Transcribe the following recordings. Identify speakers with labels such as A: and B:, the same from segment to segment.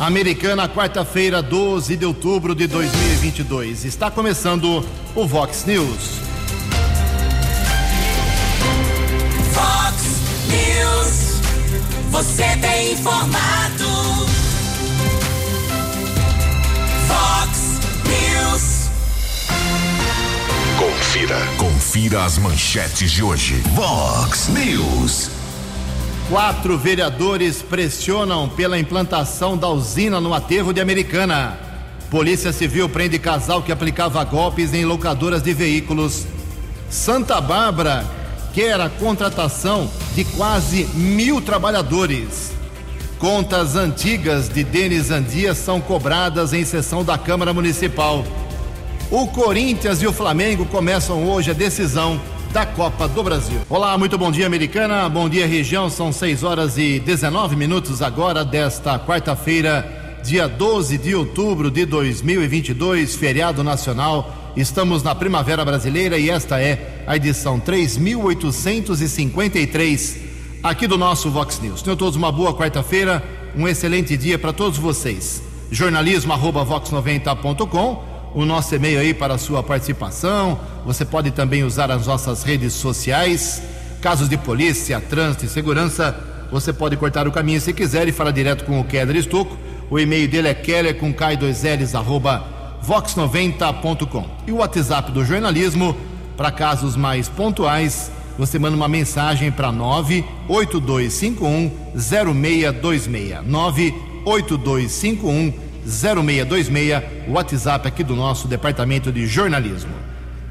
A: Americana, quarta-feira, 12 de outubro de 2022. Está começando o Vox News.
B: Vox News. Você tem informado. Vox News.
C: Confira, confira as manchetes de hoje. Vox News.
A: Quatro vereadores pressionam pela implantação da usina no aterro de Americana. Polícia Civil prende casal que aplicava golpes em locadoras de veículos. Santa Bárbara quer a contratação de quase mil trabalhadores. Contas antigas de Denis Andia são cobradas em sessão da Câmara Municipal. O Corinthians e o Flamengo começam hoje a decisão da Copa do Brasil. Olá, muito bom dia, americana. Bom dia, região. São 6 horas e 19 minutos agora desta quarta-feira, dia 12 de outubro de 2022, feriado nacional. Estamos na Primavera Brasileira e esta é a edição 3853 aqui do nosso Vox News. Tenham todos uma boa quarta-feira, um excelente dia para todos vocês. Jornalismo arroba vox90.com o nosso e-mail aí para a sua participação. Você pode também usar as nossas redes sociais. Casos de polícia, trânsito e segurança, você pode cortar o caminho se quiser e falar direto com o Keller Estocco. O e-mail dele é keller com k2ls arroba vox90.com. E o WhatsApp do jornalismo, para casos mais pontuais, você manda uma mensagem para 98251 0626. 98251 0626, WhatsApp aqui do nosso departamento de jornalismo.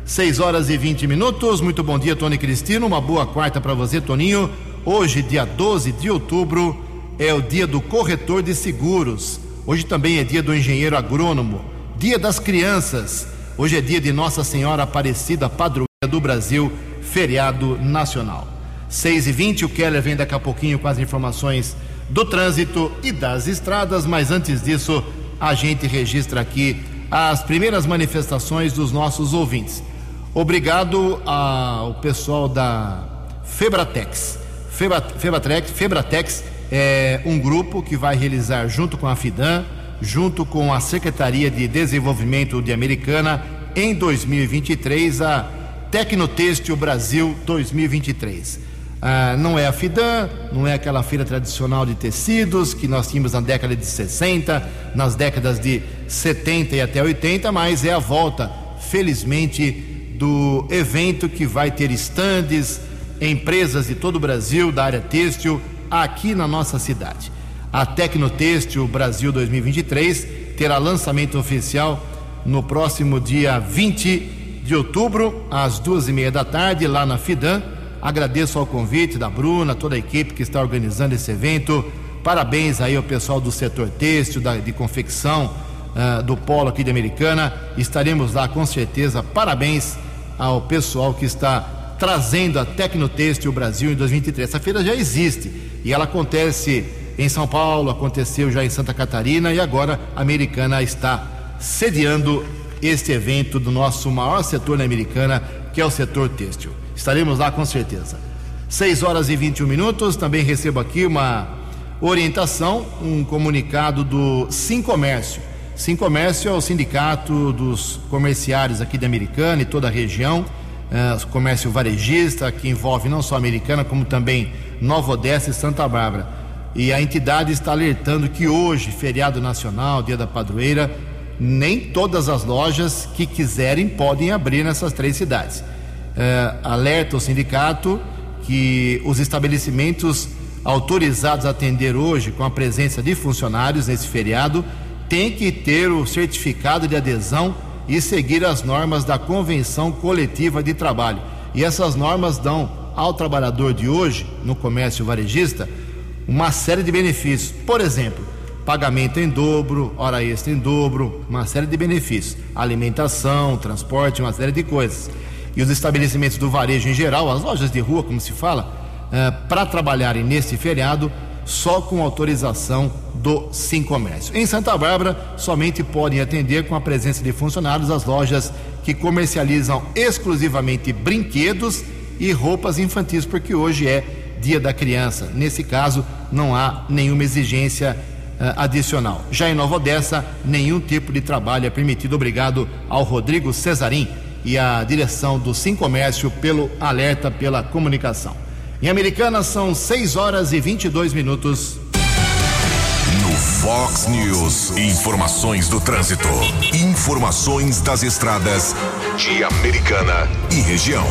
A: 6 horas e 20 minutos. Muito bom dia, Tony Cristino. Uma boa quarta para você, Toninho. Hoje, dia 12 de outubro, é o dia do corretor de seguros. Hoje também é dia do engenheiro agrônomo. Dia das crianças. Hoje é dia de Nossa Senhora Aparecida, padroeira do Brasil, feriado nacional. 6 e 20 o Keller vem daqui a pouquinho com as informações do trânsito e das estradas, mas antes disso, a gente registra aqui as primeiras manifestações dos nossos ouvintes. Obrigado ao pessoal da Febratex. Febratex, Febratex é um grupo que vai realizar junto com a Fidan, junto com a Secretaria de Desenvolvimento de Americana, em 2023, a Tecnotêxtil Brasil 2023. Ah, não é a FIDAN, não é aquela feira tradicional de tecidos que nós tínhamos na década de 60, nas décadas de 70 e até 80, mas é a volta, felizmente, do evento que vai ter estandes, empresas de todo o Brasil, da área têxtil, aqui na nossa cidade. A Tecnotêxtil Brasil 2023 terá lançamento oficial no próximo dia 20 de outubro, às duas e meia da tarde, lá na FIDAN Agradeço ao convite da Bruna, toda a equipe que está organizando esse evento. Parabéns aí ao pessoal do setor têxtil, da, de confecção, uh, do Polo aqui de Americana. Estaremos lá com certeza. Parabéns ao pessoal que está trazendo a Tecnotêxtil Brasil em 2023. Essa feira já existe e ela acontece em São Paulo, aconteceu já em Santa Catarina e agora a Americana está sediando este evento do nosso maior setor na Americana, que é o setor têxtil. Estaremos lá com certeza. 6 horas e 21 minutos. Também recebo aqui uma orientação, um comunicado do Sim Comércio. Sim Comércio é o sindicato dos comerciários aqui da Americana e toda a região, é, comércio varejista, que envolve não só a Americana, como também Nova Odessa e Santa Bárbara. E a entidade está alertando que hoje, feriado nacional, dia da padroeira, nem todas as lojas que quiserem podem abrir nessas três cidades eh, alerta o sindicato que os estabelecimentos autorizados a atender hoje com a presença de funcionários nesse feriado têm que ter o certificado de adesão e seguir as normas da Convenção Coletiva de Trabalho. E essas normas dão ao trabalhador de hoje, no comércio varejista, uma série de benefícios. Por exemplo, pagamento em dobro, hora extra em dobro, uma série de benefícios. Alimentação, transporte, uma série de coisas e os estabelecimentos do varejo em geral, as lojas de rua, como se fala, eh, para trabalharem neste feriado só com autorização do Sim Comércio. Em Santa Bárbara, somente podem atender com a presença de funcionários as lojas que comercializam exclusivamente brinquedos e roupas infantis, porque hoje é Dia da Criança. Nesse caso, não há nenhuma exigência adicional. Já em Nova Odessa, nenhum tipo de trabalho é permitido. Obrigado ao Rodrigo Cesarim e à direção do Sim Comércio pelo alerta pela comunicação. Em Americana são 6 horas e 22 minutos.
C: No Fox News, informações do trânsito. Informações das estradas de Americana e região.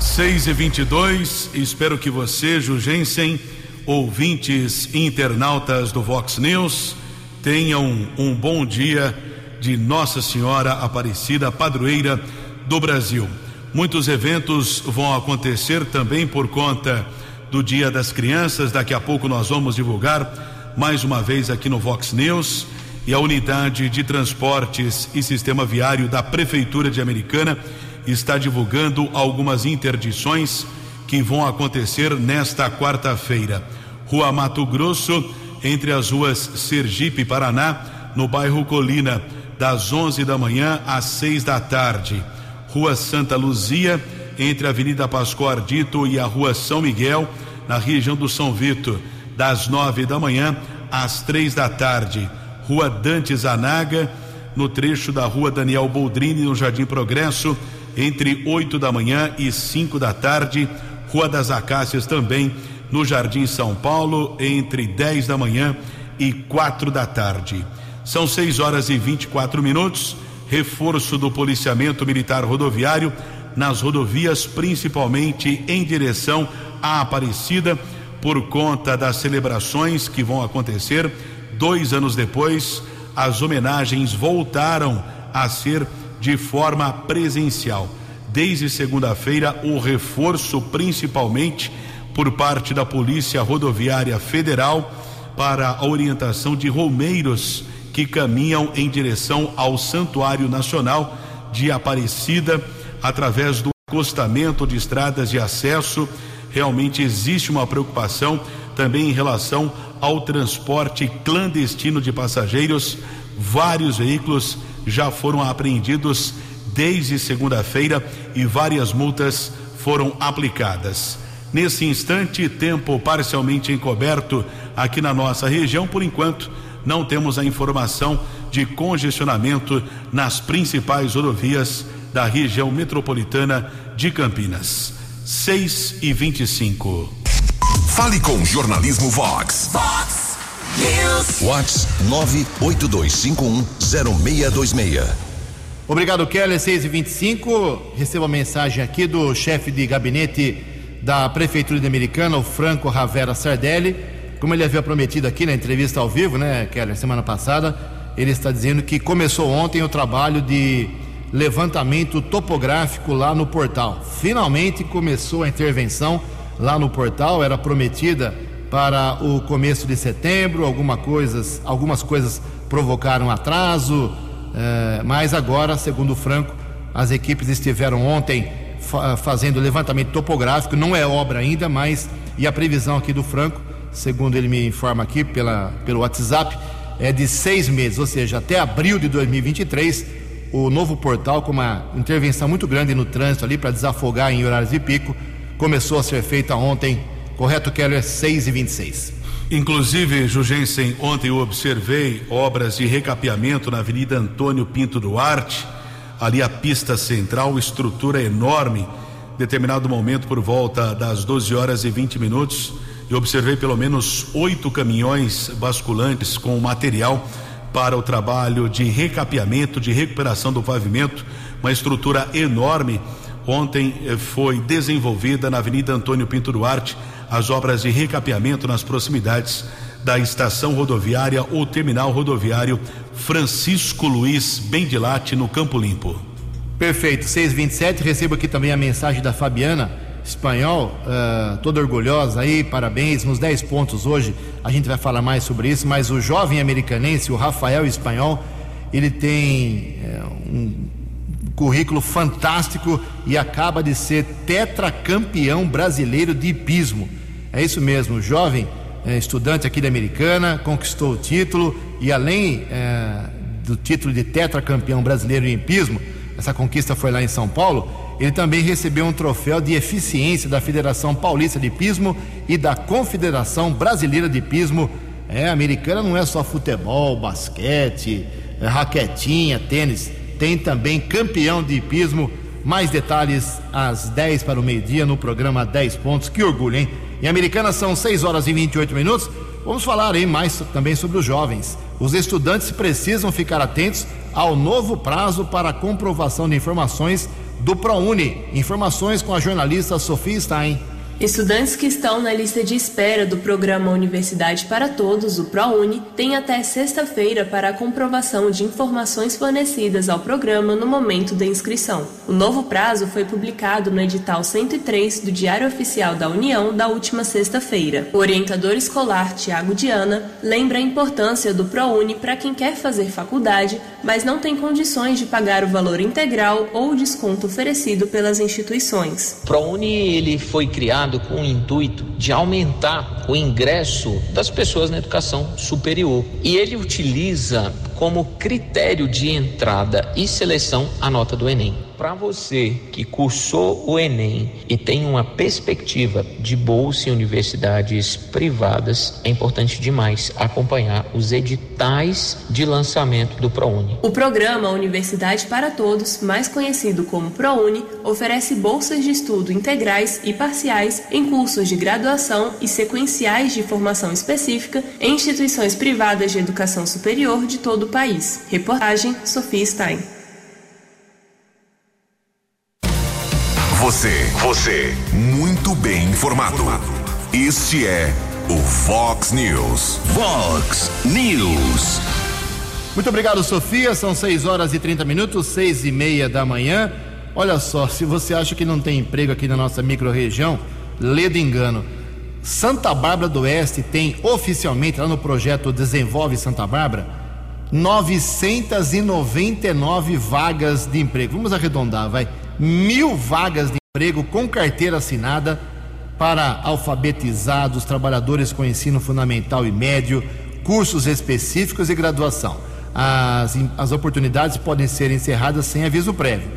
D: 6 e 22 espero que você, Jugensen, ouvintes internautas do Vox News, tenham um bom dia de Nossa Senhora Aparecida, padroeira do Brasil. Muitos eventos vão acontecer também por conta do Dia das Crianças. Daqui a pouco nós vamos divulgar mais uma vez aqui no Vox News. E a unidade de transportes e sistema viário da Prefeitura de Americana está divulgando algumas interdições que vão acontecer nesta quarta-feira. Rua Mato Grosso, entre as ruas Sergipe e Paraná, no bairro Colina, das 11 da manhã às 6 da tarde. Rua Santa Luzia, entre a Avenida Pascoal Ardito e a Rua São Miguel, na região do São Vito, das 9 da manhã às três da tarde. Rua Dante Zanaga, no trecho da Rua Daniel Boldrini, no Jardim Progresso, entre 8 da manhã e 5 da tarde. Rua das Acácias também, no Jardim São Paulo, entre 10 da manhã e quatro da tarde. São 6 horas e 24 minutos reforço do policiamento militar rodoviário nas rodovias, principalmente em direção à Aparecida, por conta das celebrações que vão acontecer. Dois anos depois, as homenagens voltaram a ser de forma presencial. Desde segunda-feira, o reforço, principalmente por parte da Polícia Rodoviária Federal, para a orientação de romeiros que caminham em direção ao Santuário Nacional de Aparecida através do acostamento de estradas de acesso. Realmente existe uma preocupação também em relação ao transporte clandestino de passageiros. Vários veículos já foram apreendidos desde segunda-feira e várias multas foram aplicadas. Nesse instante, tempo parcialmente encoberto aqui na nossa região, por enquanto não temos a informação de congestionamento nas principais rodovias da região metropolitana de Campinas. 6 e 25.
C: Fale com Jornalismo Vox.
B: Vox News.
C: Vox 982510626.
A: Obrigado, Keller. 6 e 25 Recebo a mensagem aqui do chefe de gabinete da Prefeitura de Americana, o Franco Ravera Sardelli como ele havia prometido aqui na entrevista ao vivo, né, Keller, semana passada, ele está dizendo que começou ontem o trabalho de levantamento topográfico lá no portal. Finalmente começou a intervenção lá no portal, era prometida para o começo de setembro, alguma coisas, algumas coisas provocaram atraso, eh, mas agora, segundo o Franco, as equipes estiveram ontem fa fazendo levantamento topográfico, não é obra ainda, mas e a previsão aqui do Franco segundo ele me informa aqui pela, pelo WhatsApp, é de seis meses, ou seja, até abril de 2023, o novo portal, com uma intervenção muito grande no trânsito ali para desafogar em horários de pico, começou a ser feita ontem, correto, Keller? 6 e 26
D: Inclusive, Jugensen, ontem eu observei obras de recapeamento na Avenida Antônio Pinto Duarte, ali a pista central, estrutura enorme. Determinado momento, por volta das 12 horas e 20 minutos, e observei pelo menos oito caminhões basculantes com material para o trabalho de recapeamento, de recuperação do pavimento, uma estrutura enorme. Ontem eh, foi desenvolvida na Avenida Antônio Pinto Duarte as obras de recapeamento nas proximidades da estação rodoviária ou terminal rodoviário Francisco Luiz Bendilate, no Campo Limpo.
A: Perfeito, 627. Recebo aqui também a mensagem da Fabiana espanhol, uh, toda orgulhosa aí, parabéns, nos 10 pontos hoje, a gente vai falar mais sobre isso, mas o jovem americanense, o Rafael Espanhol, ele tem uh, um currículo fantástico e acaba de ser tetracampeão brasileiro de hipismo. É isso mesmo, jovem uh, estudante aqui da Americana, conquistou o título e além do título de tetracampeão brasileiro em hipismo, essa conquista foi lá em São Paulo, ele também recebeu um troféu de eficiência da Federação Paulista de Pismo e da Confederação Brasileira de Pismo É, americana não é só futebol, basquete, é, raquetinha, tênis, tem também campeão de hipismo. Mais detalhes às 10 para o meio-dia no programa 10 pontos. Que orgulho, hein? Em Americana são 6 horas e 28 minutos. Vamos falar aí mais também sobre os jovens. Os estudantes precisam ficar atentos ao novo prazo para comprovação de informações do ProUni. Informações com a jornalista Sofia Stein.
E: Estudantes que estão na lista de espera do programa Universidade para Todos, o ProUni, têm até sexta-feira para a comprovação de informações fornecidas ao programa no momento da inscrição. O novo prazo foi publicado no edital 103 do Diário Oficial da União da última sexta-feira. O orientador escolar Tiago Diana lembra a importância do ProUni para quem quer fazer faculdade, mas não tem condições de pagar o valor integral ou o desconto oferecido pelas instituições.
F: O ProUni ele foi criado com o intuito de aumentar o ingresso das pessoas na educação superior. E ele utiliza como critério de entrada e seleção a nota do Enem para você que cursou o Enem e tem uma perspectiva de bolsa em universidades privadas, é importante demais acompanhar os editais de lançamento do ProUni.
E: O programa Universidade para Todos, mais conhecido como ProUni, oferece bolsas de estudo integrais e parciais em cursos de graduação e sequenciais de formação específica em instituições privadas de educação superior de todo o país. Reportagem Sofia Stein.
C: Você, você, muito bem informado. Este é o Fox News. Fox News.
A: Muito obrigado, Sofia. São 6 horas e 30 minutos, 6 e meia da manhã. Olha só, se você acha que não tem emprego aqui na nossa microrregião, lê de engano. Santa Bárbara do Oeste tem oficialmente, lá no projeto Desenvolve Santa Bárbara, 999 vagas de emprego. Vamos arredondar, vai mil vagas de emprego com carteira assinada para alfabetizados, trabalhadores com ensino fundamental e médio, cursos específicos e graduação. As, as oportunidades podem ser encerradas sem aviso prévio.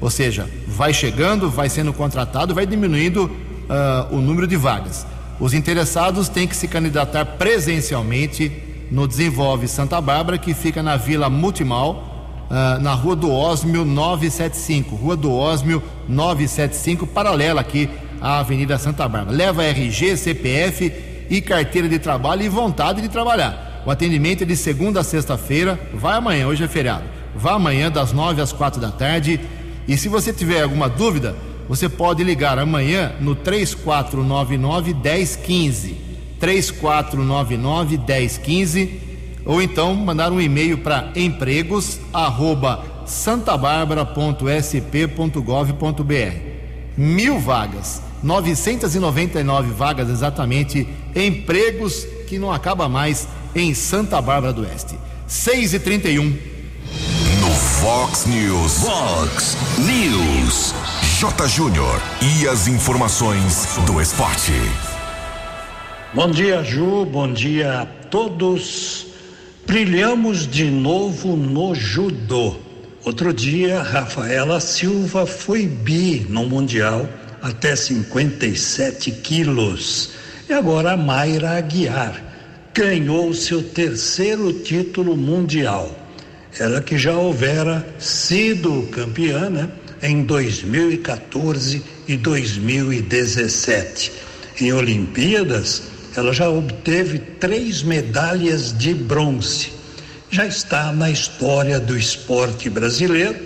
A: Ou seja, vai chegando, vai sendo contratado, vai diminuindo uh, o número de vagas. Os interessados têm que se candidatar presencialmente no Desenvolve Santa Bárbara, que fica na Vila Multimal, uh, na Rua do Osmio 975. Rua do Osmio 975, paralela aqui à Avenida Santa Bárbara. Leva RG, CPF e carteira de trabalho e vontade de trabalhar. O atendimento é de segunda a sexta-feira. Vai amanhã, hoje é feriado. Vá amanhã, das nove às quatro da tarde. E se você tiver alguma dúvida, você pode ligar amanhã no 3499 1015. 3499 1015 ou então mandar um e-mail para empregos@santabarbara.sp.gov.br. Mil vagas, 999 vagas exatamente, empregos que não acaba mais em Santa Bárbara do Oeste. 6 e 31
C: No Fox News. Fox News. J. Júnior. E as informações do esporte.
G: Bom dia, Ju. Bom dia a todos. Brilhamos de novo no judô. Outro dia, Rafaela Silva foi bi no Mundial até 57 quilos. E agora a Mayra Aguiar ganhou seu terceiro título mundial. Ela que já houvera sido campeã né, em 2014 e 2017. Em Olimpíadas, ela já obteve três medalhas de bronze. Já está na história do esporte brasileiro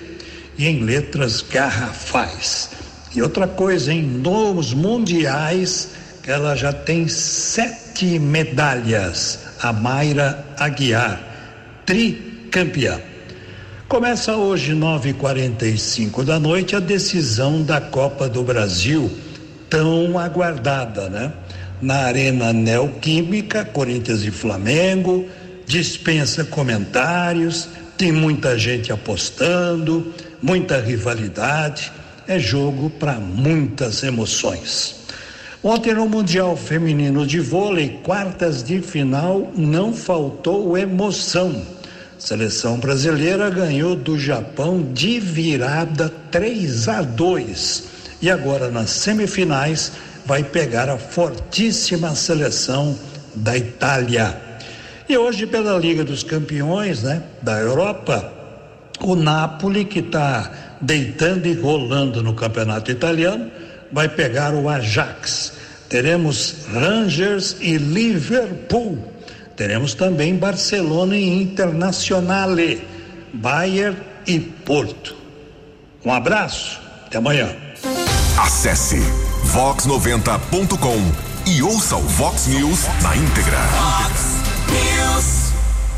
G: e em letras garrafais. E outra coisa, em nos mundiais, ela já tem sete medalhas. A Mayra Aguiar, tricampeã. Começa hoje, 9h45 da noite, a decisão da Copa do Brasil, tão aguardada, né? Na Arena Neoquímica, Corinthians e Flamengo, dispensa comentários, tem muita gente apostando, muita rivalidade, é jogo para muitas emoções. Ontem no Mundial Feminino de Vôlei, quartas de final, não faltou emoção. seleção brasileira ganhou do Japão de virada 3 a 2 e agora nas semifinais vai pegar a fortíssima seleção da Itália. E hoje, pela Liga dos Campeões né, da Europa, o Napoli, que está deitando e rolando no campeonato italiano, vai pegar o Ajax. Teremos Rangers e Liverpool. Teremos também Barcelona e Internazionale, Bayern e Porto. Um abraço, até amanhã.
C: Acesse vox90.com e ouça o Vox News na íntegra.
B: Fox News.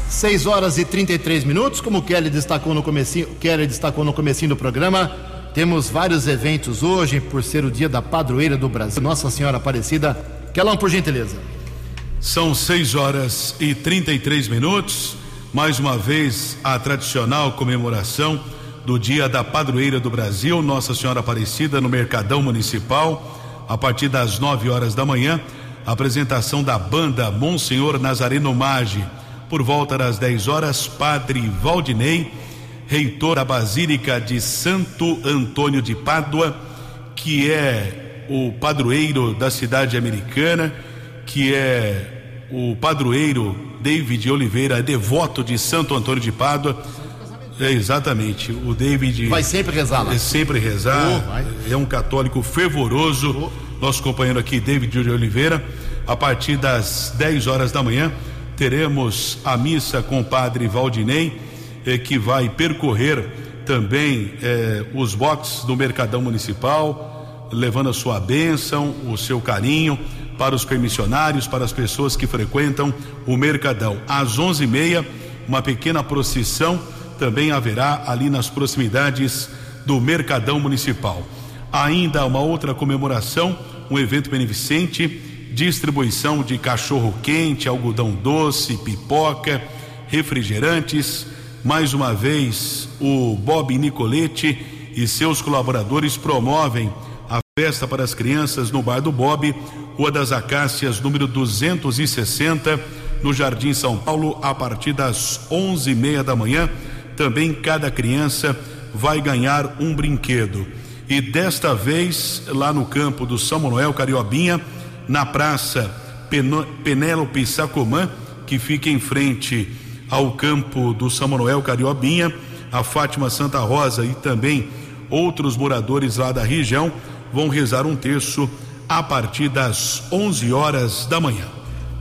A: 6 horas e 33 minutos, como o Kelly destacou no comecinho, Kelly destacou no comecinho do programa, temos vários eventos hoje por ser o dia da padroeira do Brasil. Nossa Senhora Aparecida. Kelão, por gentileza.
D: São 6 horas e 33 minutos. Mais uma vez, a tradicional comemoração do Dia da Padroeira do Brasil, Nossa Senhora Aparecida, no Mercadão Municipal, a partir das 9 horas da manhã. Apresentação da banda Monsenhor Nazareno Maggi. Por volta das 10 horas, Padre Valdinei, reitor da Basílica de Santo Antônio de Pádua, que é o padroeiro da cidade americana, que é o padroeiro David Oliveira, devoto de Santo Antônio de Pádua. É, exatamente, o David.
A: Vai sempre rezar lá.
D: É sempre rezar.
A: Oh,
D: é um católico fervoroso. Nosso companheiro aqui, David de Oliveira. A partir das 10 horas da manhã, teremos a missa com o padre Valdinei, eh, que vai percorrer também eh, os boxes do Mercadão Municipal, levando a sua bênção, o seu carinho para os permissionários, para as pessoas que frequentam o Mercadão. Às 11h30, uma pequena procissão também haverá ali nas proximidades do Mercadão Municipal. Ainda uma outra comemoração, um evento beneficente, distribuição de cachorro quente, algodão doce, pipoca, refrigerantes. Mais uma vez, o Bob Nicoletti e seus colaboradores promovem a festa para as crianças no Bar do Bob, Rua das Acácias, número 260, no Jardim São Paulo, a partir das onze e meia da manhã. Também cada criança vai ganhar um brinquedo. E desta vez, lá no campo do São Manuel Cariobinha, na praça Penélope Sacomã, que fica em frente ao campo do São Manuel Cariobinha, a Fátima Santa Rosa e também outros moradores lá da região vão rezar um terço a partir das 11 horas da manhã.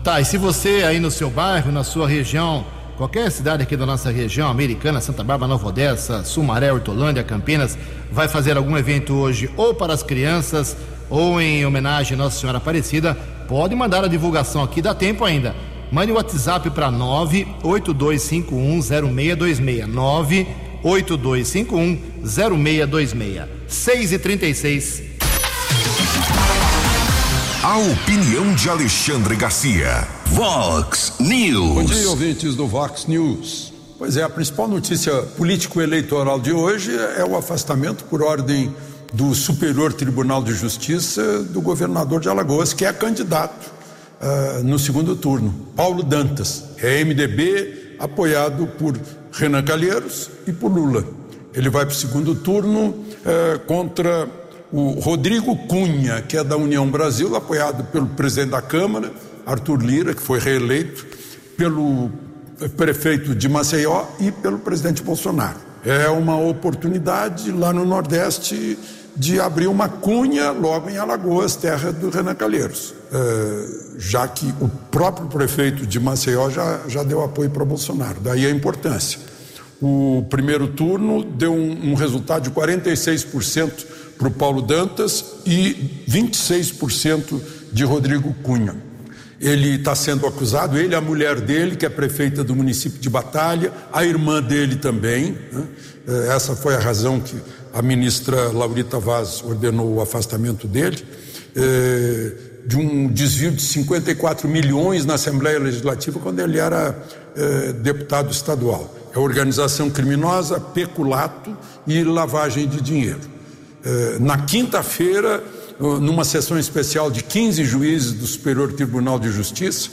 A: Tá, e se você aí no seu bairro, na sua região, qualquer cidade aqui da nossa região, Americana, Santa Bárbara, Nova Odessa, Sumaré, Hortolândia, Campinas, vai fazer algum evento hoje ou para as crianças ou em homenagem à Nossa Senhora Aparecida, pode mandar a divulgação aqui, dá tempo ainda. Mande o WhatsApp para 982510626. 982510626. 6 e 36
C: A opinião de Alexandre Garcia. Vox News.
H: Bom dia, ouvintes do Vox News. Pois é, a principal notícia político-eleitoral de hoje é o afastamento por ordem do Superior Tribunal de Justiça do governador de Alagoas, que é candidato ah, no segundo turno, Paulo Dantas. É MDB, apoiado por Renan Calheiros e por Lula. Ele vai para o segundo turno eh, contra o Rodrigo Cunha, que é da União Brasil, apoiado pelo presidente da Câmara, Arthur Lira, que foi reeleito, pelo prefeito de Maceió e pelo presidente Bolsonaro. É uma oportunidade lá no Nordeste de abrir uma cunha logo em Alagoas, terra do Renan Calheiros, eh, já que o próprio prefeito de Maceió já, já deu apoio para Bolsonaro. Daí a importância. O primeiro turno deu um, um resultado de 46% para o Paulo Dantas e 26% de Rodrigo Cunha. Ele está sendo acusado, ele, a mulher dele, que é prefeita do município de Batalha, a irmã dele também. né? Eh, Essa foi a razão que a ministra Laurita Vaz ordenou o afastamento dele, eh, de um desvio de 54 milhões na Assembleia Legislativa quando ele era eh, deputado estadual. É organização criminosa, peculato e lavagem de dinheiro. Eh, Na quinta-feira, numa sessão especial de 15 juízes do Superior Tribunal de Justiça,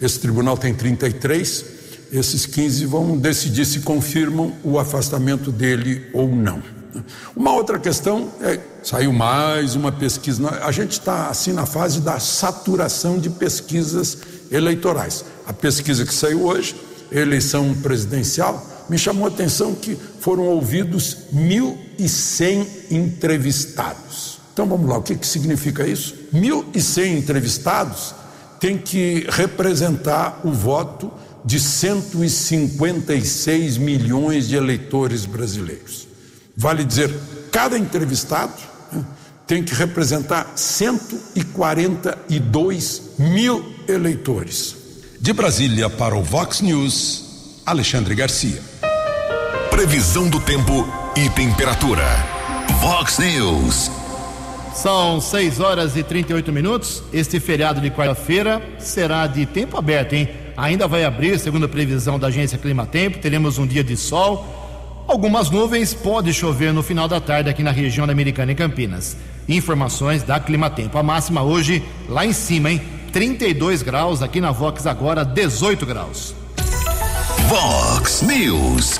H: esse tribunal tem 33, esses 15 vão decidir se confirmam o afastamento dele ou não. Uma outra questão é, saiu mais uma pesquisa. A gente está assim na fase da saturação de pesquisas eleitorais. a pesquisa que saiu hoje, eleição presidencial, me chamou a atenção que foram ouvidos 1.100 entrevistados. Então vamos lá, o que, que significa isso? 1.100 entrevistados têm que representar o voto de 156 milhões de eleitores brasileiros. Vale dizer, cada entrevistado né, tem que representar 142 mil eleitores.
C: De Brasília para o Vox News, Alexandre Garcia. Previsão do tempo e temperatura. Vox News.
A: São 6 horas e 38 minutos. Este feriado de quarta-feira será de tempo aberto, hein? Ainda vai abrir, segundo a previsão da agência Climatempo. Teremos um dia de sol. Algumas nuvens, pode chover no final da tarde aqui na região da Americana e Campinas. Informações da Climatempo. A máxima hoje lá em cima, hein? 32 graus, aqui na Vox agora 18 graus.
C: Vox News.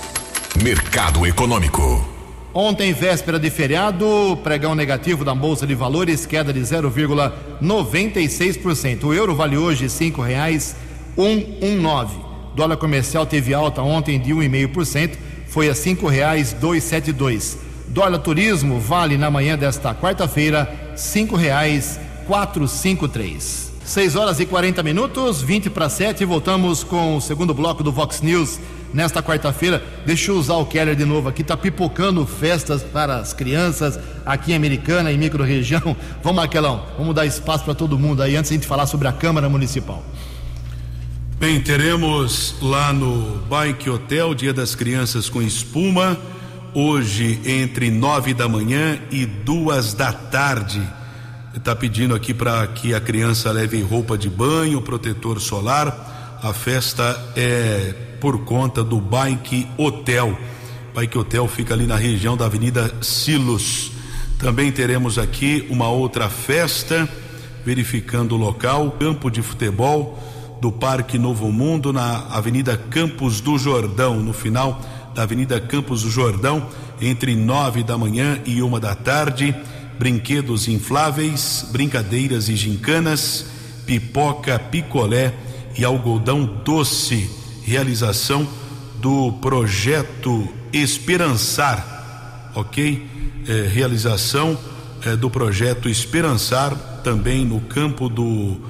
C: Mercado Econômico.
A: Ontem, véspera de feriado, pregão negativo da Bolsa de Valores, queda de 0,96%. O euro vale hoje R$ 5,119. Dólar comercial teve alta ontem de 1,5%, foi a R$ 5,272. Dólar turismo vale na manhã desta quarta-feira R$ 5,453. 6 horas e 40 minutos, 20 para 7, voltamos com o segundo bloco do Vox News nesta quarta-feira. Deixa eu usar o Keller de novo aqui, tá pipocando festas para as crianças aqui em Americana e micro-região. Vamos, Marquelão, vamos dar espaço para todo mundo aí antes de a gente falar sobre a Câmara Municipal.
D: Bem, teremos lá no Bike Hotel Dia das Crianças com espuma, hoje entre nove da manhã e duas da tarde está pedindo aqui para que a criança leve roupa de banho, protetor solar. A festa é por conta do Bike Hotel. Bike Hotel fica ali na região da Avenida Silos. Também teremos aqui uma outra festa, verificando o local, campo de futebol do Parque Novo Mundo na Avenida Campos do Jordão, no final da Avenida Campos do Jordão, entre nove da manhã e uma da tarde brinquedos infláveis, brincadeiras e gincanas, pipoca, picolé e algodão doce. Realização do projeto Esperançar, ok? É, realização é, do projeto Esperançar, também no campo do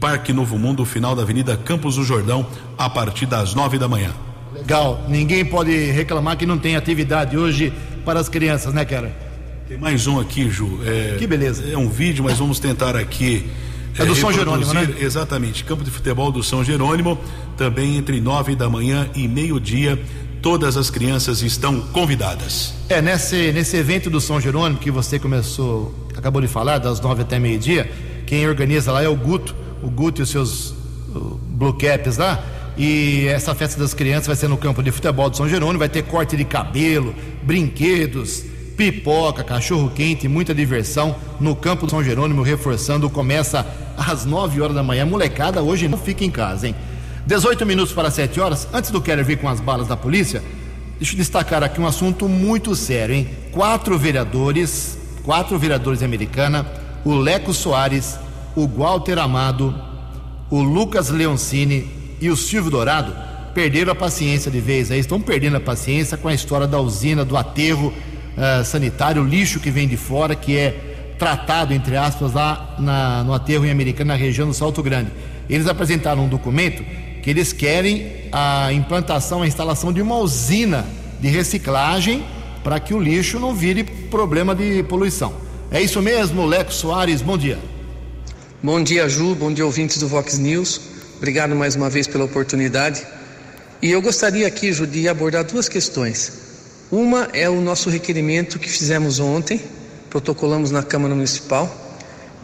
D: Parque Novo Mundo, final da Avenida Campos do Jordão, a partir das nove da manhã.
A: Legal, ninguém pode reclamar que não tem atividade hoje para as crianças, né, Kera?
D: Tem mais um aqui, Ju. É,
A: que beleza.
D: É um vídeo, mas vamos tentar aqui.
A: É, do São Jerônimo, né?
D: Exatamente. Campo de futebol do São Jerônimo, também entre nove da manhã e meio-dia. Todas as crianças estão convidadas.
A: É, nesse, nesse evento do São Jerônimo que você começou, acabou de falar, das nove até meio-dia, quem organiza lá é o Guto, o Guto e os seus Blue Caps lá. E essa festa das crianças vai ser no campo de futebol do São Jerônimo, vai ter corte de cabelo, brinquedos, pipoca, cachorro quente, muita diversão no campo do São Jerônimo, reforçando, começa às 9 horas da manhã. Molecada, hoje não fica em casa, hein? 18 minutos para 7 horas. Antes do Keller vir com as balas da polícia, deixa eu destacar aqui um assunto muito sério, hein? Quatro vereadores, quatro vereadores americana, o Leco Soares, o Walter Amado, o Lucas Leoncini e o Silvio Dourado perderam a paciência de vez aí, estão perdendo a paciência com a história da usina, do aterro uh, sanitário, lixo que vem de fora, que é tratado, entre aspas, lá na, no aterro em Americana, na região do Salto Grande. Eles apresentaram um documento que eles querem a implantação, a instalação de uma usina de reciclagem para que o lixo não vire problema de poluição. É isso mesmo, Leco Soares, bom dia.
I: Bom dia, Ju, bom dia, ouvintes do Vox News. Obrigado mais uma vez pela oportunidade. E eu gostaria aqui, Ju, de abordar duas questões. Uma é o nosso requerimento que fizemos ontem, protocolamos na Câmara Municipal,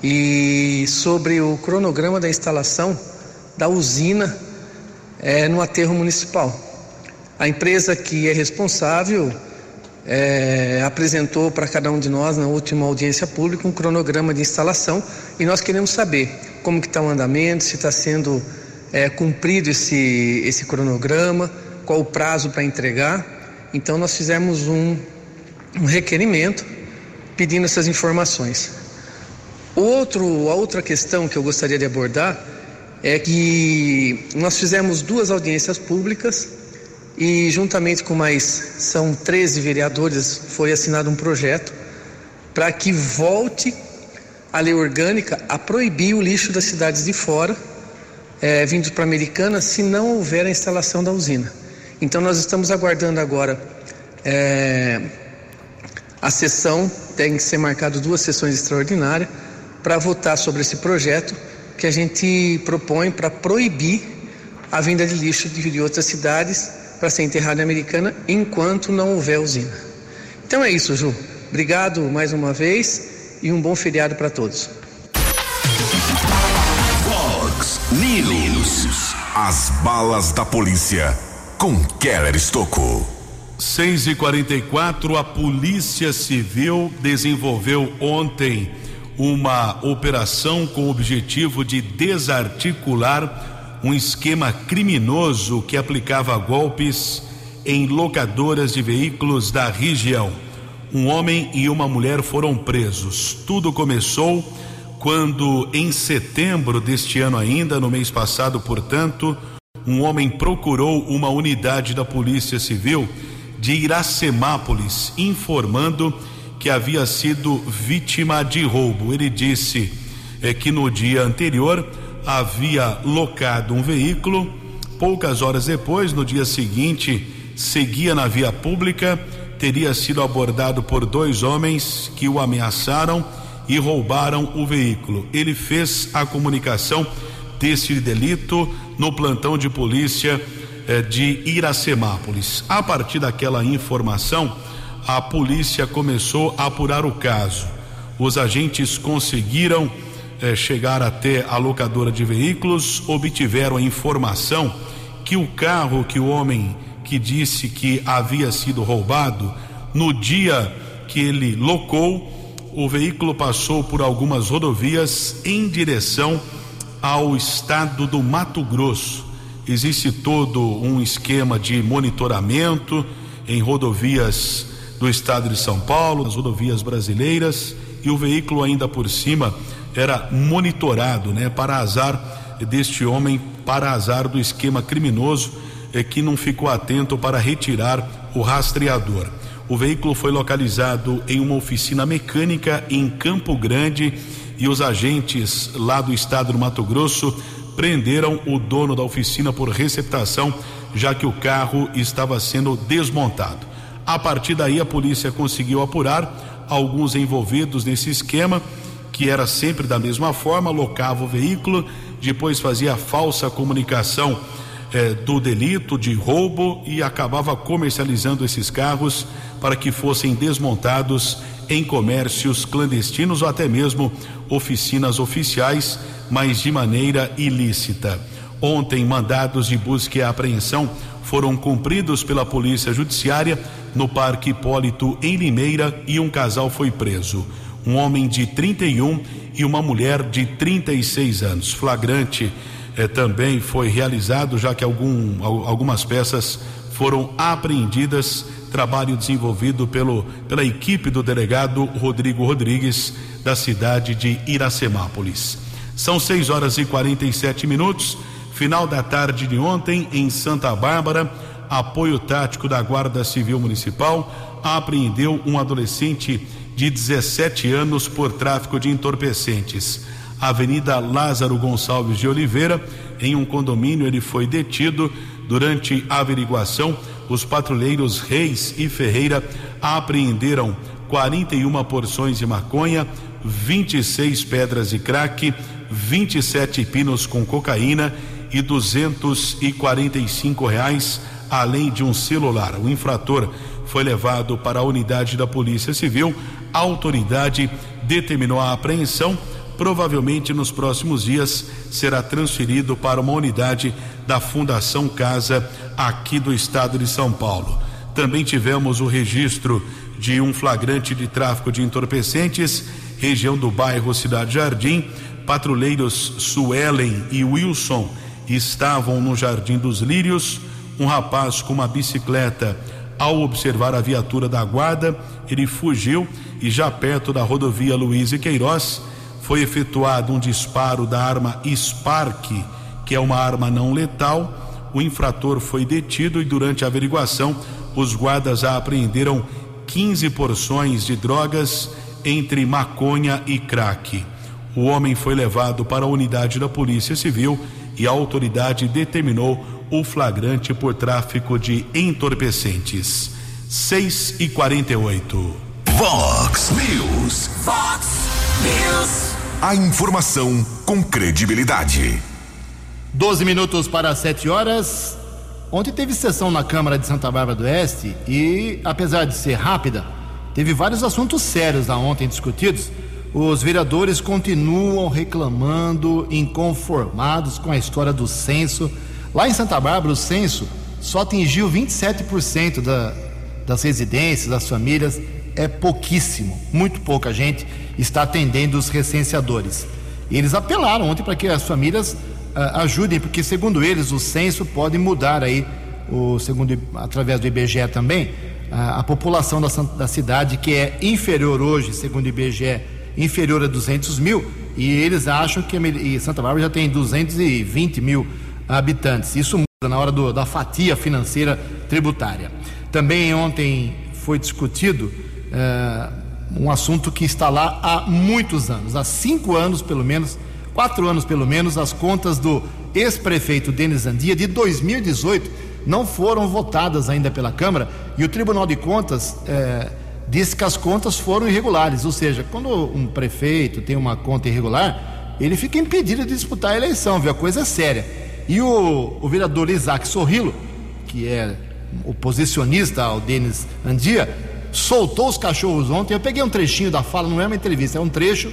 I: e sobre o cronograma da instalação da usina é, no aterro municipal. A empresa que é responsável é, apresentou para cada um de nós na última audiência pública um cronograma de instalação e nós queremos saber como que está o andamento, se está sendo é, cumprido esse, esse cronograma, qual o prazo para entregar então nós fizemos um, um requerimento pedindo essas informações. Outro, outra questão que eu gostaria de abordar é que nós fizemos duas audiências públicas e, juntamente com mais são 13 vereadores, foi assinado um projeto para que volte a lei orgânica a proibir o lixo das cidades de fora, é, vindo para a Americana, se não houver a instalação da usina. Então, nós estamos aguardando agora é, a sessão, tem que ser marcado duas sessões extraordinárias para votar sobre esse projeto que a gente propõe para proibir a vinda de lixo de, de outras cidades para ser enterrado em Americana enquanto não houver usina. Então é isso, Ju. Obrigado mais uma vez e um bom feriado para todos.
C: Fox News. As balas da polícia com Keller Estocou.
D: 6 e 44 a Polícia Civil desenvolveu ontem uma operação com o objetivo de desarticular um esquema criminoso que aplicava golpes em locadoras de veículos da região. Um homem e uma mulher foram presos. Tudo começou quando, em setembro deste ano, ainda, no mês passado, portanto, um homem procurou uma unidade da Polícia Civil de Iracemápolis, informando que havia sido vítima de roubo. Ele disse é, que no dia anterior havia locado um veículo, poucas horas depois, no dia seguinte, seguia na via pública, teria sido abordado por dois homens que o ameaçaram e roubaram o veículo. Ele fez a comunicação desse delito no plantão de polícia eh, de Iracemápolis. A partir daquela informação, a polícia começou a apurar o caso. Os agentes conseguiram eh, chegar até a locadora de veículos, obtiveram a informação que o carro que o homem que disse que havia sido roubado, no dia que ele locou, o veículo passou por algumas rodovias em direção ao estado do Mato Grosso. Existe todo um esquema de monitoramento em rodovias do estado de São Paulo, nas rodovias brasileiras, e o veículo ainda por cima era monitorado, né, para azar deste homem, para azar do esquema criminoso é que não ficou atento para retirar o rastreador. O veículo foi localizado em uma oficina mecânica em Campo Grande e os agentes lá do estado do Mato Grosso prenderam o dono da oficina por receptação, já que o carro estava sendo desmontado. A partir daí, a polícia conseguiu apurar alguns envolvidos nesse esquema, que era sempre da mesma forma: locava o veículo, depois fazia falsa comunicação eh, do delito de roubo e acabava comercializando esses carros para que fossem desmontados em comércios clandestinos ou até mesmo oficinas oficiais, mas de maneira ilícita. Ontem, mandados de busca e apreensão foram cumpridos pela Polícia Judiciária no Parque Hipólito, em Limeira, e um casal foi preso. Um homem de 31 e uma mulher de 36 anos. Flagrante eh, também foi realizado, já que algum, algumas peças foram apreendidas. Trabalho desenvolvido pelo, pela equipe do delegado Rodrigo Rodrigues, da cidade de Iracemápolis. São 6 horas e 47 minutos. Final da tarde de ontem, em Santa Bárbara, apoio tático da Guarda Civil Municipal apreendeu um adolescente de 17 anos por tráfico de entorpecentes. Avenida Lázaro Gonçalves de Oliveira, em um condomínio, ele foi detido. Durante a averiguação, os patrulheiros Reis e Ferreira apreenderam 41 porções de maconha, 26 pedras de crack, 27 pinos com cocaína e duzentos e quarenta e cinco reais, além de um celular. O infrator foi levado para a unidade da Polícia Civil. A autoridade determinou a apreensão. Provavelmente nos próximos dias será transferido para uma unidade da Fundação Casa aqui do estado de São Paulo. Também tivemos o registro de um flagrante de tráfico de entorpecentes, região do bairro Cidade Jardim. Patrulheiros Suelen e Wilson estavam no Jardim dos Lírios. Um rapaz com uma bicicleta, ao observar a viatura da guarda, ele fugiu e já perto da rodovia Luiz e Queiroz foi efetuado um disparo da arma Spark que é uma arma não letal. O infrator foi detido e durante a averiguação os guardas apreenderam 15 porções de drogas entre maconha e crack. O homem foi levado para a unidade da Polícia Civil e a autoridade determinou o flagrante por tráfico de entorpecentes. 6 e 48.
C: Vox News.
B: Vox News.
C: A informação com credibilidade.
A: 12 minutos para 7 horas. Ontem teve sessão na Câmara de Santa Bárbara do Oeste e, apesar de ser rápida, teve vários assuntos sérios lá ontem discutidos. Os vereadores continuam reclamando, inconformados com a história do censo. Lá em Santa Bárbara, o censo só atingiu 27% da, das residências, das famílias. É pouquíssimo, muito pouca gente está atendendo os recenseadores. Eles apelaram ontem para que as famílias uh, ajudem, porque segundo eles o censo pode mudar aí, o, segundo através do IBGE também, uh, a população da, da cidade que é inferior hoje, segundo o IBGE, inferior a 200 mil, e eles acham que e Santa Bárbara já tem 220 mil habitantes. Isso muda na hora do, da fatia financeira tributária. Também ontem foi discutido uh, um assunto que está lá há muitos anos, há cinco anos pelo menos quatro anos pelo menos, as contas do ex-prefeito Denis Andia de 2018 não foram votadas ainda pela Câmara e o Tribunal de Contas é, disse que as contas foram irregulares, ou seja, quando um prefeito tem uma conta irregular, ele fica impedido de disputar a eleição, viu? A coisa é séria. E o, o vereador Isaac Sorrilo, que é oposicionista ao Denis Andia, soltou os cachorros ontem. Eu peguei um trechinho da fala, não é uma entrevista, é um trecho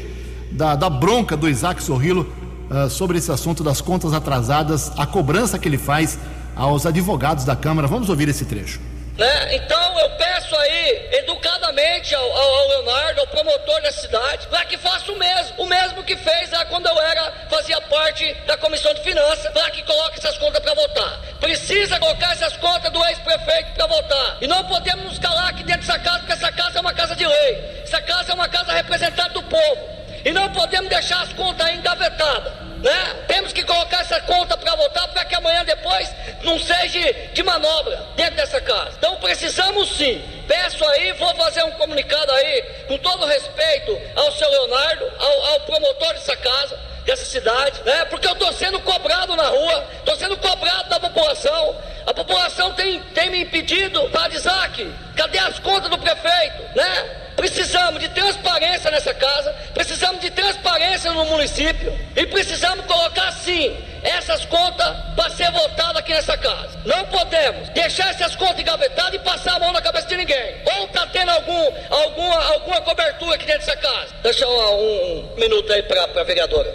A: da, da bronca do Isaac Sorrilo uh, sobre esse assunto das contas atrasadas, a cobrança que ele faz aos advogados da Câmara. Vamos ouvir esse trecho.
J: Né? Então eu peço aí, educadamente, ao, ao, Leonardo, ao promotor da cidade, para que faça o mesmo. O mesmo que fez lá quando eu era, fazia parte da comissão de finanças, para que coloque essas contas para votar. Precisa colocar essas contas do ex-prefeito para votar. E não podemos nos calar aqui dentro dessa casa, porque essa casa é uma casa de lei. Essa casa é uma casa representada do povo. E não podemos deixar as contas engavetadas. Né? Temos que colocar essa conta para votar para que amanhã depois não seja de manobra dentro dessa casa. Então precisamos sim. Peço aí, vou fazer um comunicado aí, com todo respeito ao seu Leonardo, ao, ao promotor dessa casa, dessa cidade, né? Porque eu estou sendo cobrado na rua, estou sendo cobrado da população. A população tem, tem me impedido, Padre Isaac, cadê as contas do prefeito, né? Precisamos de transparência nessa casa, precisamos de transparência no município e precisamos colocar sim essas contas para ser votadas aqui nessa casa. Não podemos deixar essas contas engavetadas e passar a mão na cabeça de ninguém. Ou está tendo algum, alguma, alguma cobertura aqui dentro dessa casa. Deixa um, um minuto aí para a vereadora.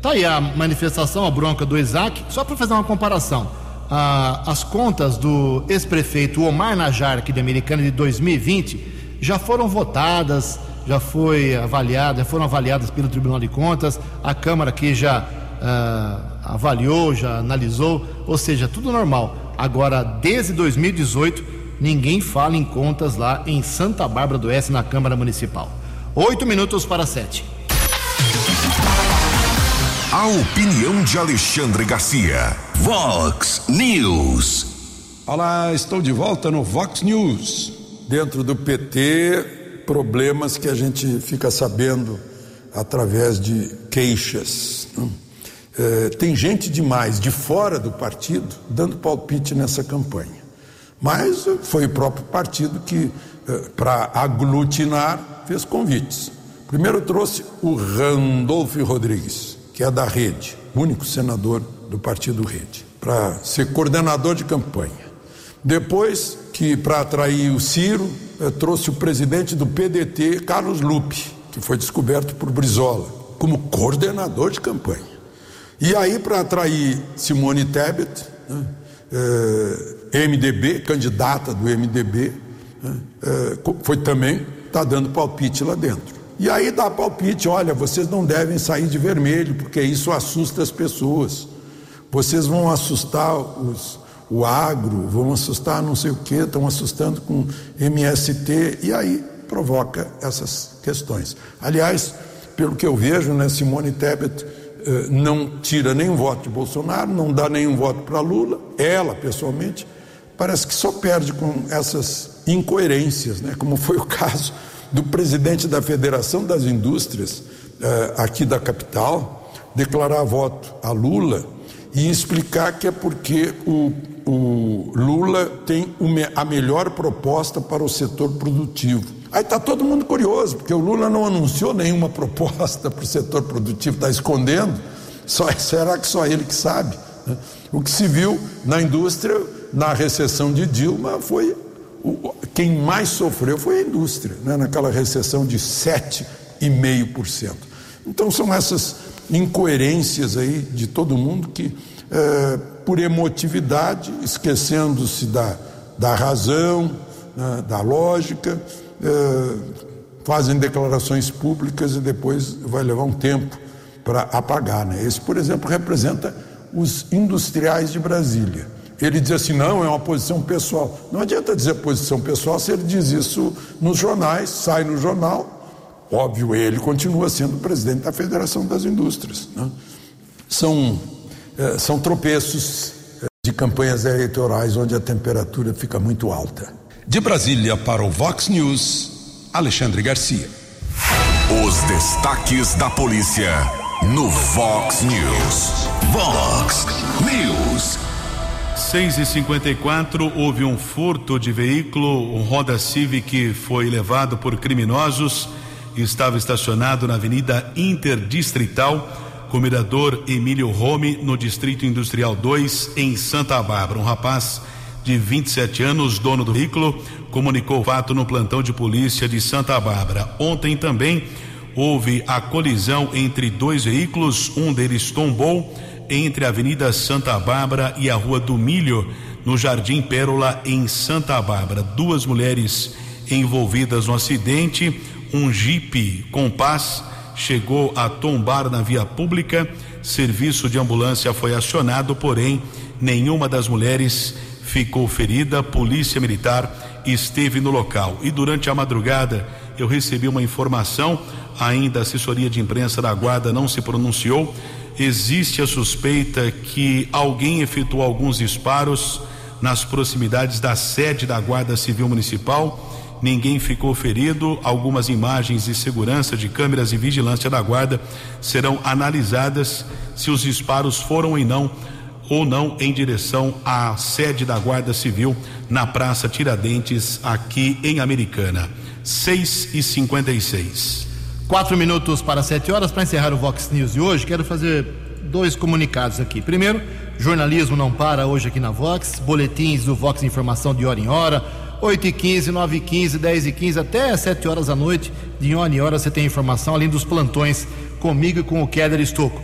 A: Tá aí a manifestação, a bronca do Isaac, só para fazer uma comparação. Ah, as contas do ex-prefeito Omar Najar, aqui de Americana, de 2020 já foram votadas, já foi avaliadas, foram avaliadas pelo Tribunal de Contas, a Câmara aqui já uh, avaliou, já analisou, ou seja, tudo normal. Agora, desde 2018, ninguém fala em contas lá em Santa Bárbara do Oeste, na Câmara Municipal. Oito minutos para sete.
C: A opinião de Alexandre Garcia. Vox News.
H: Olá, estou de volta no Vox News dentro do PT problemas que a gente fica sabendo através de queixas. Né? É, tem gente demais de fora do partido dando palpite nessa campanha. Mas foi o próprio partido que, é, para aglutinar, fez convites. Primeiro trouxe o Randolfo Rodrigues, que é da Rede, único senador do partido Rede, para ser coordenador de campanha. Depois, que para atrair o Ciro, eh, trouxe o presidente do PDT, Carlos Lupe, que foi descoberto por Brizola, como coordenador de campanha. E aí, para atrair Simone Tebet, né, eh, MDB, candidata do MDB, né, eh, foi também, está dando palpite lá dentro. E aí dá palpite, olha, vocês não devem sair de vermelho, porque isso assusta as pessoas. Vocês vão assustar os, o agro, vão assustar não sei o que, estão assustando com MST, e aí provoca essas questões. Aliás, pelo que eu vejo, né, Simone Tebet eh, não tira nenhum voto de Bolsonaro, não dá nenhum voto para Lula, ela pessoalmente, parece que só perde com essas incoerências, né? como foi o caso do presidente da Federação das Indústrias eh, aqui da capital, declarar voto a Lula e explicar que é porque o, o Lula tem a melhor proposta para o setor produtivo. Aí está todo mundo curioso, porque o Lula não anunciou nenhuma proposta para o setor produtivo, está escondendo. Só, será que só ele que sabe? Né? O que se viu na indústria, na recessão de Dilma, foi o, quem mais sofreu foi a indústria, né? naquela recessão de 7,5%. Então são essas incoerências aí de todo mundo que, é, por emotividade, esquecendo-se da, da razão, né, da lógica, é, fazem declarações públicas e depois vai levar um tempo para apagar. Né? Esse, por exemplo, representa os industriais de Brasília. Ele diz assim: não, é uma posição pessoal. Não adianta dizer posição pessoal se ele diz isso nos jornais, sai no jornal, Óbvio, ele continua sendo presidente da Federação das Indústrias. Né? São, é, são tropeços é, de campanhas eleitorais onde a temperatura fica muito alta.
C: De Brasília para o Vox News, Alexandre Garcia. Os destaques da polícia no Vox News. Vox News.
D: 6 e 54 houve um furto de veículo, um Honda Civic foi levado por criminosos estava estacionado na Avenida Interdistrital, com mirador Emílio Rome, no Distrito Industrial 2, em Santa Bárbara. Um rapaz de 27 anos, dono do veículo, comunicou o fato no plantão de polícia de Santa Bárbara. Ontem também houve a colisão entre dois veículos, um deles tombou entre a Avenida Santa Bárbara e a Rua do Milho, no Jardim Pérola, em Santa Bárbara. Duas mulheres envolvidas no acidente um Jeep Compass chegou a tombar na via pública. Serviço de ambulância foi acionado, porém, nenhuma das mulheres ficou ferida. Polícia Militar esteve no local. E durante a madrugada, eu recebi uma informação, ainda a assessoria de imprensa da Guarda não se pronunciou. Existe a suspeita que alguém efetuou alguns disparos nas proximidades da sede da Guarda Civil Municipal ninguém ficou ferido. Algumas imagens de segurança de câmeras e vigilância da guarda serão analisadas se os disparos foram ou não ou não em direção à sede da Guarda Civil na Praça Tiradentes, aqui em Americana. 6 e 56
A: Quatro minutos para sete horas para encerrar o Vox News de hoje. Quero fazer dois comunicados aqui. Primeiro, jornalismo não para hoje aqui na Vox, boletins do Vox Informação de hora em hora 8 e 15, 9 e 15, 10 e 15, até 7 horas da noite, de hora em hora você tem informação, além dos plantões comigo e com o Keller Estocco.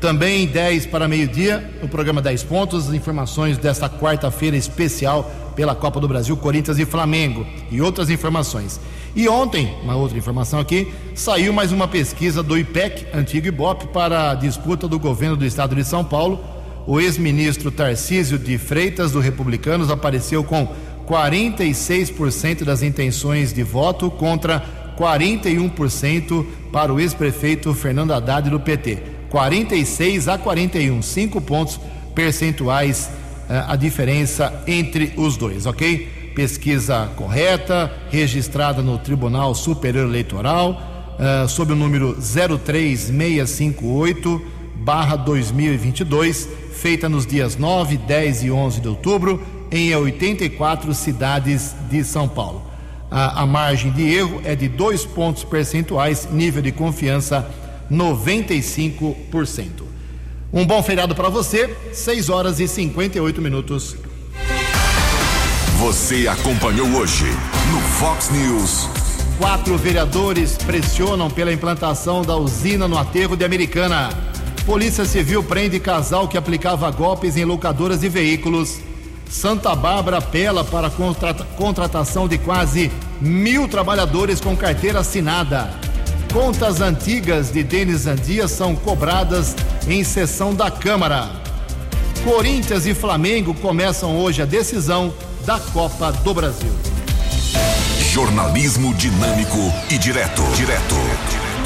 A: Também 10 para meio-dia, o programa 10 pontos, as informações desta quarta-feira especial pela Copa do Brasil, Corinthians e Flamengo e outras informações. E ontem, uma outra informação aqui, saiu mais uma pesquisa do IPEC, antigo IBOP, para a disputa do governo do estado de São Paulo. O ex-ministro Tarcísio de Freitas, do Republicanos, apareceu com 46% das intenções de voto contra 41% para o ex-prefeito Fernando Haddad do PT. 46 a 41, 5 pontos percentuais uh, a diferença entre os dois, ok? Pesquisa correta, registrada no Tribunal Superior Eleitoral, uh, sob o número 03658 barra 2022, feita nos dias 9, 10 e 11 de outubro em 84 cidades de São Paulo. A, a, margem de erro é de dois pontos percentuais, nível de confiança 95%. Um bom feriado para você, 6 horas e 58 minutos.
C: Você acompanhou hoje no Fox News.
A: Quatro vereadores pressionam pela implantação da usina no aterro de Americana. Polícia Civil prende casal que aplicava golpes em locadoras de veículos. Santa Bárbara apela para a contratação de quase mil trabalhadores com carteira assinada. Contas antigas de Denis Andia são cobradas em sessão da Câmara. Corinthians e Flamengo começam hoje a decisão da Copa do Brasil.
C: Jornalismo dinâmico e direto. Direto.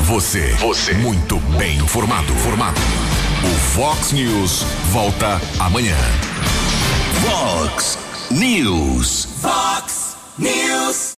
C: Você. Você. Muito bem informado. Formado. O Fox News volta amanhã. Fox News. Fox News.